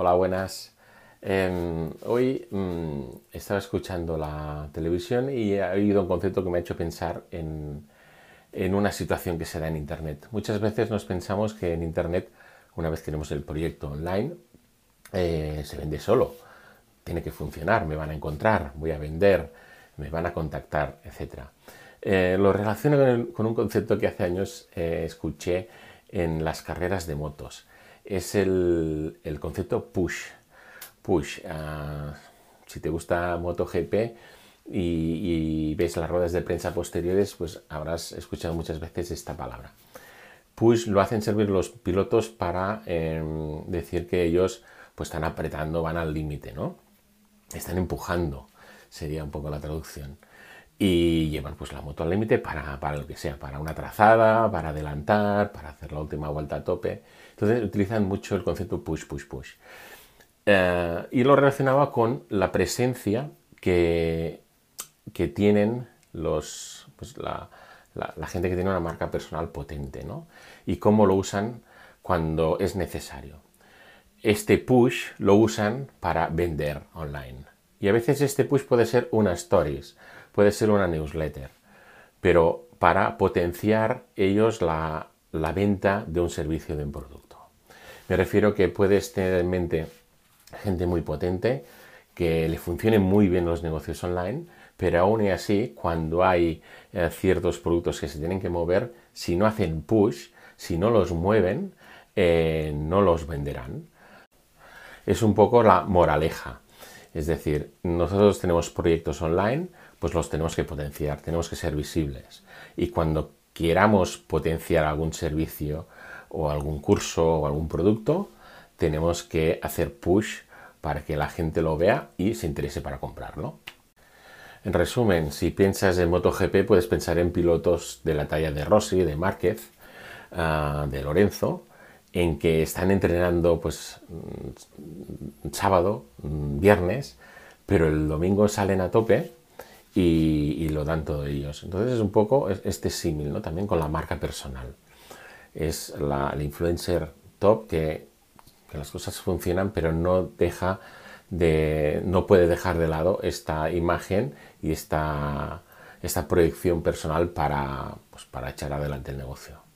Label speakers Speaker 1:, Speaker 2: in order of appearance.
Speaker 1: Hola, buenas. Em, hoy mm, estaba escuchando la televisión y he oído un concepto que me ha hecho pensar en, una situación que se da en Internet. Muchas veces nos pensamos que en Internet, una vez tenemos el proyecto online, eh, se vende solo. Tiene que funcionar, me van a encontrar, voy a vender, me van a contactar, etc. Eh, lo relaciono con, un concepto que hace años eh, escuché en las carreras de motos. Es el, concepto push. Push. Ah, si te gusta MotoGP y, y ves las ruedas de prensa posteriores, pues habrás escuchado muchas veces esta palabra. Push lo hacen servir los pilotos para em, decir que ellos pues están apretando, van al límite, ¿no? Están empujando, sería un poco la traducción y llevan pues la moto al límite para, para, lo que sea, para una trazada, para adelantar, para hacer la última vuelta a tope. Entonces utilizan mucho el concepto push, push, push. Eh, y lo relacionaba con la presencia que, que tienen los, pues la, la, gente que tiene una marca personal potente, ¿no? Y cómo lo usan cuando es necesario. Este push lo usan para vender online. Y a veces este push puede ser una stories, puede ser una newsletter, pero para potenciar ellos la, venta de un servicio de un producto. Me refiero que puedes tener en mente gente muy potente, que le funcionen muy bien los negocios online, pero aún así, cuando hay eh, ciertos productos que se tienen que mover, si no hacen push, si no los mueven, eh, no los venderán. Es un poco la moraleja. Es decir, nosotros tenemos proyectos online, pues los tenemos que potenciar, tenemos que ser visibles. Y cuando queramos potenciar algún servicio o algún curso o algún producto, tenemos que hacer push para que la gente lo vea y se interese para comprarlo. En resumen, si piensas en MotoGP, puedes pensar en pilotos de la talla de Rossi, de Márquez, ah, de Lorenzo, en que están entrenando pues mm, sábado, mm, viernes, pero el domingo salen a tope y, lo dan todos ellos. Entonces es un poco este símil, ¿no? También con la marca personal. Es la, el influencer top que, que, las cosas funcionan, pero no deja de, no puede dejar de lado esta imagen y esta, esta proyección personal para, pues, para echar adelante el negocio.